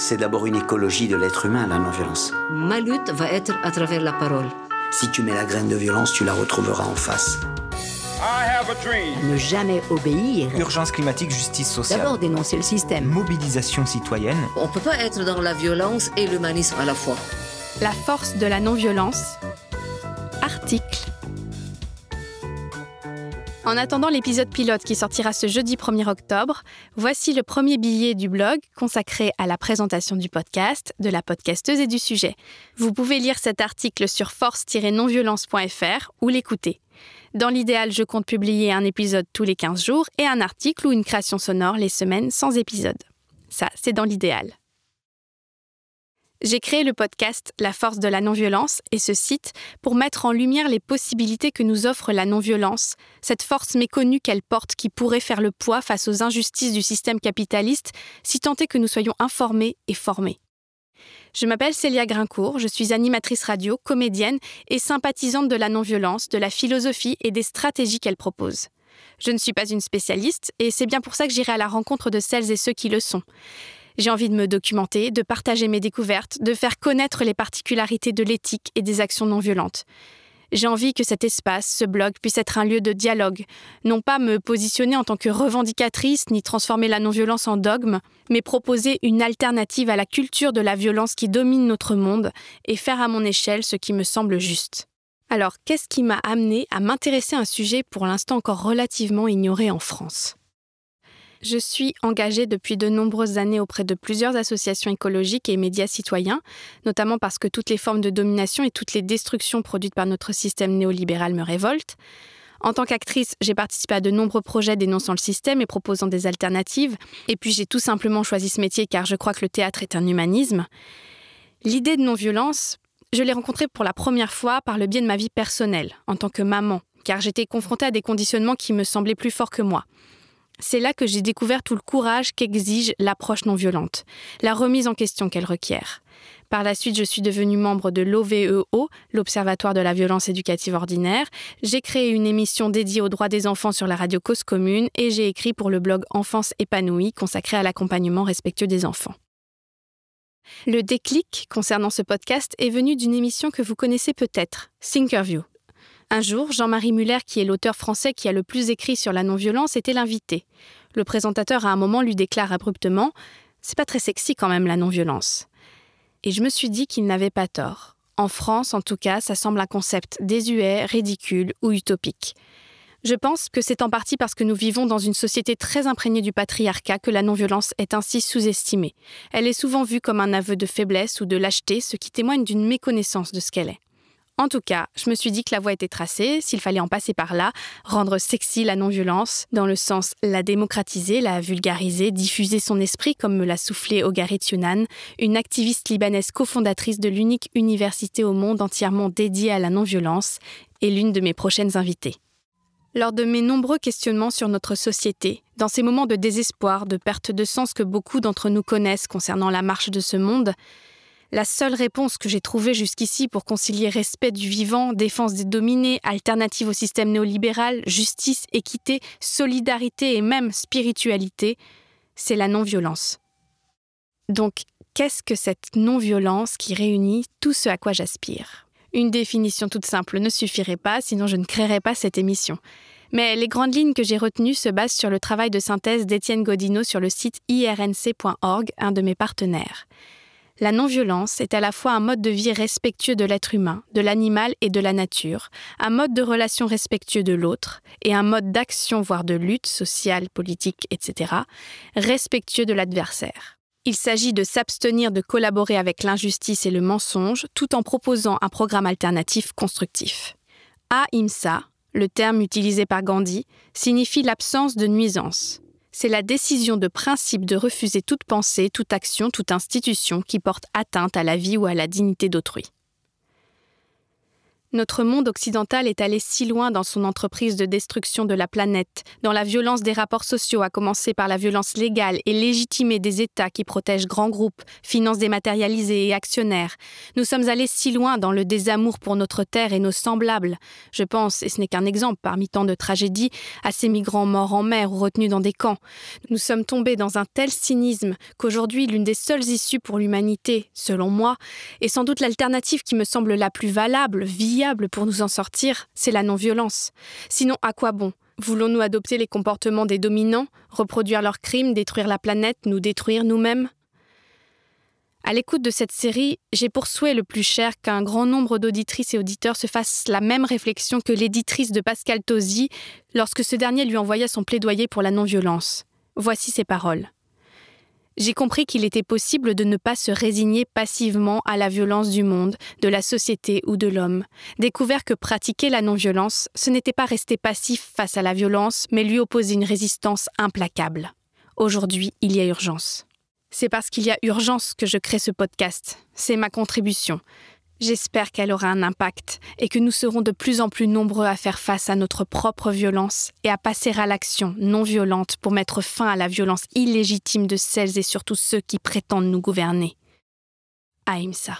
C'est d'abord une écologie de l'être humain, la non-violence. Ma lutte va être à travers la parole. Si tu mets la graine de violence, tu la retrouveras en face. Ne jamais obéir. Urgence climatique, justice sociale. D'abord dénoncer le système. Mobilisation citoyenne. On ne peut pas être dans la violence et l'humanisme à la fois. La force de la non-violence. Article. En attendant l'épisode pilote qui sortira ce jeudi 1er octobre, voici le premier billet du blog consacré à la présentation du podcast, de la podcasteuse et du sujet. Vous pouvez lire cet article sur force-nonviolence.fr ou l'écouter. Dans l'idéal, je compte publier un épisode tous les 15 jours et un article ou une création sonore les semaines sans épisode. Ça, c'est dans l'idéal. J'ai créé le podcast La force de la non-violence et ce site pour mettre en lumière les possibilités que nous offre la non-violence, cette force méconnue qu'elle porte qui pourrait faire le poids face aux injustices du système capitaliste si tant est que nous soyons informés et formés. Je m'appelle Célia Grincourt, je suis animatrice radio, comédienne et sympathisante de la non-violence, de la philosophie et des stratégies qu'elle propose. Je ne suis pas une spécialiste et c'est bien pour ça que j'irai à la rencontre de celles et ceux qui le sont. J'ai envie de me documenter, de partager mes découvertes, de faire connaître les particularités de l'éthique et des actions non violentes. J'ai envie que cet espace, ce blog, puisse être un lieu de dialogue, non pas me positionner en tant que revendicatrice ni transformer la non-violence en dogme, mais proposer une alternative à la culture de la violence qui domine notre monde et faire à mon échelle ce qui me semble juste. Alors, qu'est-ce qui m'a amené à m'intéresser à un sujet pour l'instant encore relativement ignoré en France? Je suis engagée depuis de nombreuses années auprès de plusieurs associations écologiques et médias citoyens, notamment parce que toutes les formes de domination et toutes les destructions produites par notre système néolibéral me révoltent. En tant qu'actrice, j'ai participé à de nombreux projets dénonçant le système et proposant des alternatives, et puis j'ai tout simplement choisi ce métier car je crois que le théâtre est un humanisme. L'idée de non-violence, je l'ai rencontrée pour la première fois par le biais de ma vie personnelle, en tant que maman, car j'étais confrontée à des conditionnements qui me semblaient plus forts que moi. C'est là que j'ai découvert tout le courage qu'exige l'approche non violente, la remise en question qu'elle requiert. Par la suite, je suis devenue membre de l'OVEO, l'Observatoire de la violence éducative ordinaire. J'ai créé une émission dédiée aux droits des enfants sur la radio Cause Commune et j'ai écrit pour le blog Enfance épanouie consacré à l'accompagnement respectueux des enfants. Le déclic concernant ce podcast est venu d'une émission que vous connaissez peut-être, Thinkerview. Un jour, Jean-Marie Muller, qui est l'auteur français qui a le plus écrit sur la non-violence, était l'invité. Le présentateur, à un moment, lui déclare abruptement C'est pas très sexy quand même la non-violence. Et je me suis dit qu'il n'avait pas tort. En France, en tout cas, ça semble un concept désuet, ridicule ou utopique. Je pense que c'est en partie parce que nous vivons dans une société très imprégnée du patriarcat que la non-violence est ainsi sous-estimée. Elle est souvent vue comme un aveu de faiblesse ou de lâcheté, ce qui témoigne d'une méconnaissance de ce qu'elle est. En tout cas, je me suis dit que la voie était tracée, s'il fallait en passer par là, rendre sexy la non-violence, dans le sens la démocratiser, la vulgariser, diffuser son esprit, comme me l'a soufflé Ogarit Yunan, une activiste libanaise cofondatrice de l'unique université au monde entièrement dédiée à la non-violence, et l'une de mes prochaines invitées. Lors de mes nombreux questionnements sur notre société, dans ces moments de désespoir, de perte de sens que beaucoup d'entre nous connaissent concernant la marche de ce monde, la seule réponse que j'ai trouvée jusqu'ici pour concilier respect du vivant, défense des dominés, alternative au système néolibéral, justice, équité, solidarité et même spiritualité, c'est la non-violence. Donc, qu'est-ce que cette non-violence qui réunit tout ce à quoi j'aspire? Une définition toute simple ne suffirait pas, sinon je ne créerais pas cette émission. Mais les grandes lignes que j'ai retenues se basent sur le travail de synthèse d'Étienne Godineau sur le site irnc.org, un de mes partenaires. La non-violence est à la fois un mode de vie respectueux de l'être humain, de l'animal et de la nature, un mode de relation respectueux de l'autre, et un mode d'action, voire de lutte sociale, politique, etc., respectueux de l'adversaire. Il s'agit de s'abstenir de collaborer avec l'injustice et le mensonge tout en proposant un programme alternatif constructif. Ahimsa, le terme utilisé par Gandhi, signifie l'absence de nuisance c'est la décision de principe de refuser toute pensée, toute action, toute institution qui porte atteinte à la vie ou à la dignité d'autrui. Notre monde occidental est allé si loin dans son entreprise de destruction de la planète, dans la violence des rapports sociaux, à commencer par la violence légale et légitimée des États qui protègent grands groupes, finances dématérialisées et actionnaires. Nous sommes allés si loin dans le désamour pour notre terre et nos semblables. Je pense, et ce n'est qu'un exemple parmi tant de tragédies, à ces migrants morts en mer ou retenus dans des camps. Nous sommes tombés dans un tel cynisme qu'aujourd'hui l'une des seules issues pour l'humanité, selon moi, est sans doute l'alternative qui me semble la plus valable, pour nous en sortir, c'est la non-violence. Sinon, à quoi bon? Voulons-nous adopter les comportements des dominants, reproduire leurs crimes, détruire la planète, nous détruire nous-mêmes? À l'écoute de cette série, j'ai pour souhait le plus cher qu'un grand nombre d'auditrices et auditeurs se fassent la même réflexion que l'éditrice de Pascal Tosi lorsque ce dernier lui envoya son plaidoyer pour la non-violence. Voici ses paroles j'ai compris qu'il était possible de ne pas se résigner passivement à la violence du monde, de la société ou de l'homme. Découvert que pratiquer la non-violence, ce n'était pas rester passif face à la violence, mais lui opposer une résistance implacable. Aujourd'hui, il y a urgence. C'est parce qu'il y a urgence que je crée ce podcast. C'est ma contribution. J'espère qu'elle aura un impact et que nous serons de plus en plus nombreux à faire face à notre propre violence et à passer à l'action non violente pour mettre fin à la violence illégitime de celles et surtout ceux qui prétendent nous gouverner. Aïmsa.